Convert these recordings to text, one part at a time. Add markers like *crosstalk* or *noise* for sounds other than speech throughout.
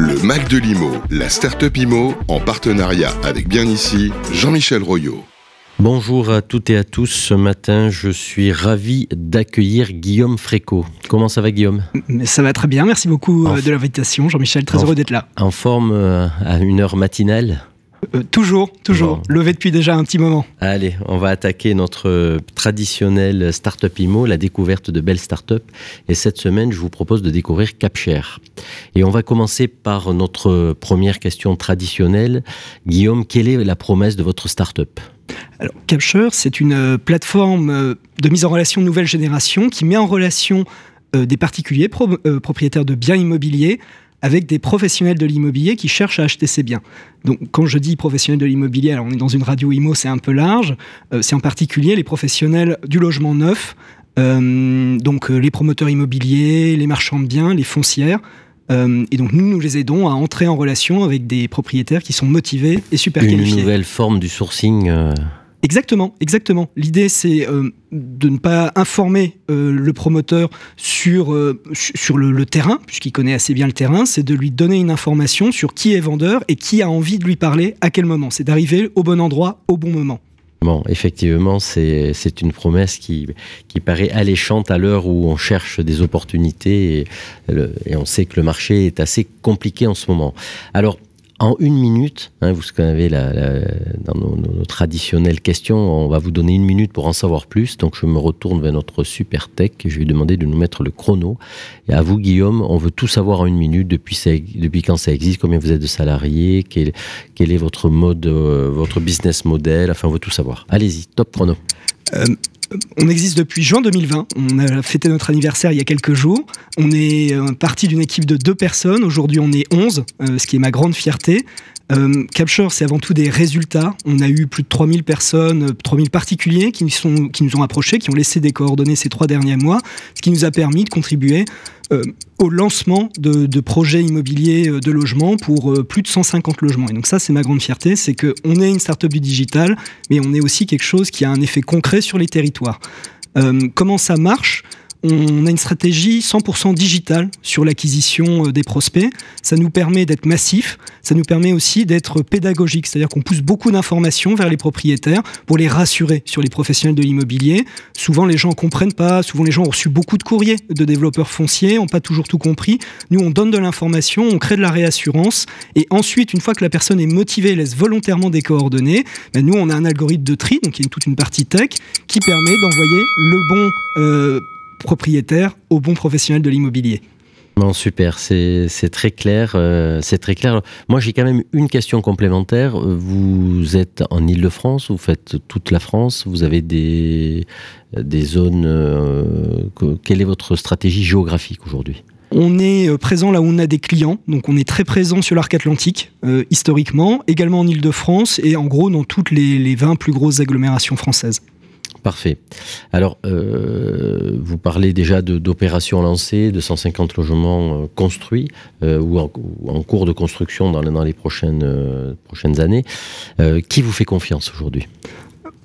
Le Mac de l'IMO, la start-up IMO, en partenariat avec bien ici, Jean-Michel Royot. Bonjour à toutes et à tous. Ce matin, je suis ravi d'accueillir Guillaume Fréco. Comment ça va, Guillaume? Ça va très bien. Merci beaucoup euh, de l'invitation, Jean-Michel. Très heureux d'être là. En forme euh, à une heure matinale? Euh, toujours, toujours. Levé depuis déjà un petit moment. Allez, on va attaquer notre traditionnel Startup IMO, la découverte de belles startups. Et cette semaine, je vous propose de découvrir CapShare. Et on va commencer par notre première question traditionnelle. Guillaume, quelle est la promesse de votre startup? Alors, Capture, c'est une euh, plateforme euh, de mise en relation nouvelle génération qui met en relation des particuliers propriétaires de biens immobiliers avec des professionnels de l'immobilier qui cherchent à acheter ces biens. Donc, quand je dis professionnels de l'immobilier, alors on est dans une radio IMO, c'est un peu large. Euh, c'est en particulier les professionnels du logement neuf, euh, donc euh, les promoteurs immobiliers, les marchands de biens, les foncières. et donc nous, nous les aidons à entrer en relation avec des propriétaires qui sont motivés et super qualifiés. Une nouvelle forme du sourcing Exactement, exactement. L'idée, c'est euh, de ne pas informer euh, le promoteur sur, euh, sur le, terrain, puisqu'il connaît assez bien le terrain, c'est de lui donner une information sur qui est vendeur et qui a envie de lui parler à quel moment. C'est d'arriver au bon endroit, au bon moment. Bon, effectivement, c'est une promesse qui, qui paraît alléchante à l'heure où on cherche des opportunités et, et, on sait que le marché est assez compliqué en ce moment. Alors, en une minute, hein, vous savez, dans nos, traditionnelles questions, on va vous donner une minute pour en savoir plus. Donc je me retourne vers notre super tech et je lui demander de nous mettre le chrono. Et à vous, Guillaume, on veut tout savoir en une minute depuis, quand ça existe, combien vous êtes de salariés, quel, quel est votre mode, euh, votre business model? Enfin, on veut tout savoir. Allez-y, top chrono. Euh, on existe depuis juin 2020. On a fêté notre anniversaire il y a quelques jours. On est euh, parti d'une équipe de deux personnes. Aujourd'hui, on est 11, euh, ce qui est ma grande fierté. Euh, Capture, c'est avant tout des résultats. On a eu plus de 3000 personnes, 3000 particuliers qui nous, qui nous ont approchés, qui ont laissé des coordonnées ces trois derniers mois, ce qui nous a permis de contribuer au lancement de, projets immobiliers euh, de logement pour euh, plus de 150 logements. Et donc ça, c'est ma grande fierté, c'est qu'on est une start-up du digital, mais on est aussi quelque chose qui a un effet concret sur les territoires. comment ça marche? On a une stratégie 100% digitale sur l'acquisition euh, des prospects. Ça nous permet d'être massif, ça nous permet aussi d'être pédagogique, c'est-à-dire qu'on pousse beaucoup d'informations vers les propriétaires pour les rassurer sur les professionnels de l'immobilier. Souvent, les gens comprennent pas, souvent les gens ont reçu beaucoup de courriers de développeurs fonciers, n'ont pas toujours tout compris. Nous, on donne de l'information, on crée de la réassurance, et ensuite, une fois que la personne est motivée, laisse volontairement des coordonnées, ben nous, on a un algorithme de tri, donc il y a toute une partie tech, qui permet d'envoyer le bon... Euh, propriétaire au bon professionnel de l'immobilier. Non, super, c'est très clair. Euh, c'est très clair. Moi, j'ai quand même une question complémentaire. Vous êtes en Ile-de-France, vous faites toute la France, vous avez des, des zones. Euh, quelle est votre stratégie géographique aujourd'hui? On est euh, présent là où on a des clients, donc on est très présent sur l'arc atlantique, historiquement, également en Ile-de-France et en gros dans toutes les, les 20 plus grosses agglomérations françaises. Parfait. Alors, euh, vous parlez déjà d'opérations lancées, de 150 logements euh, construits euh, ou, en, cours de construction dans, les prochaines, prochaines années. qui vous fait confiance aujourd'hui?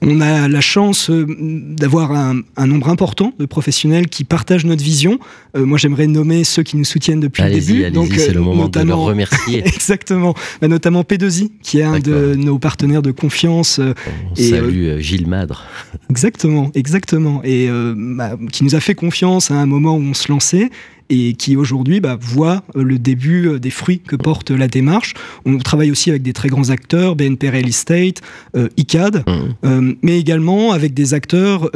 On a la chance euh, d'avoir un, nombre important de professionnels qui partagent notre vision. Euh, moi, j'aimerais nommer ceux qui nous soutiennent depuis le début. Donc, c'est le euh, moment de leur remercier. *laughs* exactement. Bah, notamment P2I, qui est un de nos partenaires de confiance. On et, salue Gilles Madre. Exactement, exactement. Et bah, qui nous a fait confiance à un moment où on se lançait et qui aujourd'hui bah, voit euh, le début euh, des fruits que porte la démarche. On travaille aussi avec des très grands acteurs, BNP Real Estate, euh, ICAD, mmh. mais également avec des acteurs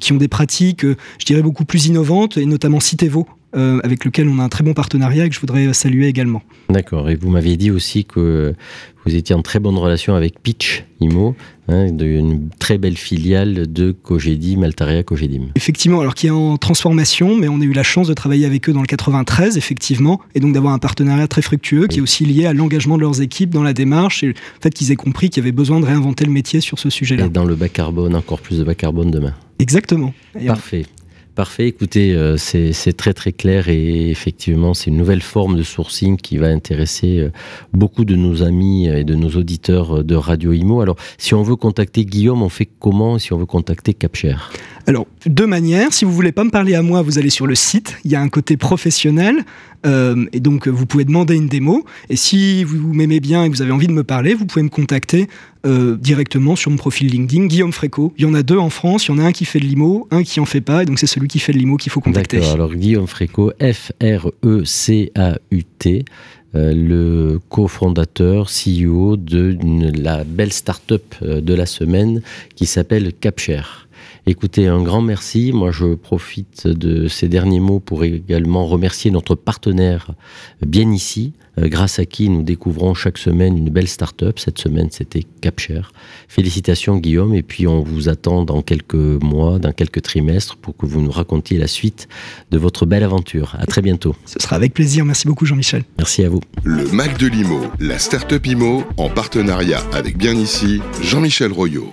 qui ont des pratiques, je dirais, beaucoup plus innovantes, et notamment Citevo, avec lequel on a un très bon partenariat et que je voudrais saluer également. D'accord. Et vous m'aviez dit aussi que vous étiez en très bonne relation avec Pitch Imo, hein, une très belle filiale de Cogedim, Altaria Cogedim. Effectivement, alors qui est en transformation, mais on a eu la chance de travailler avec eux dans le 93, effectivement, et donc d'avoir un partenariat très fructueux qui est aussi lié à l'engagement de leurs équipes dans la démarche et le fait qu'ils aient compris qu'il y avait besoin de réinventer le métier sur ce sujet-là. Et dans le bas carbone, encore plus de bas carbone demain. Exactement. Parfait. Parfait, écoutez, euh, c'est très très clair et effectivement c'est une nouvelle forme de sourcing qui va intéresser euh, beaucoup de nos amis et de nos auditeurs euh, de Radio Imo. Alors si on veut contacter Guillaume, on fait comment? Si on veut contacter Capcher? Alors, deux manières. Si vous voulez pas me parler à moi, vous allez sur le site. Il y a un côté professionnel. Euh, et donc, vous pouvez demander une démo. Et si vous m'aimez bien et que vous avez envie de me parler, vous pouvez me contacter euh, directement sur mon profil LinkedIn, Guillaume Fréco. Il y en a deux en France. Il y en a un qui fait de l'IMO, un qui en fait pas. Et donc, c'est celui qui fait de l'IMO qu'il faut contacter. Alors, Guillaume Fréco, F-R-E-C-A-U-T. Euh, le cofondateur, CEO de la belle start-up euh, de la semaine qui s'appelle Capshare. Écoutez, un grand merci. Moi, je profite de ces derniers mots pour également remercier notre partenaire bien ici, euh, grâce à qui nous découvrons chaque semaine une belle start-up. Cette semaine, c'était Capshare. Félicitations, Guillaume. Et puis, on vous attend dans quelques mois, dans quelques trimestres, pour que vous nous racontiez la suite de votre belle aventure. À très bientôt. Ce sera avec plaisir. Merci beaucoup, Jean-Michel. Merci à vous. Le Mac de l'IMO, la start-up IMO, en partenariat avec Bien ici, Jean-Michel Royot.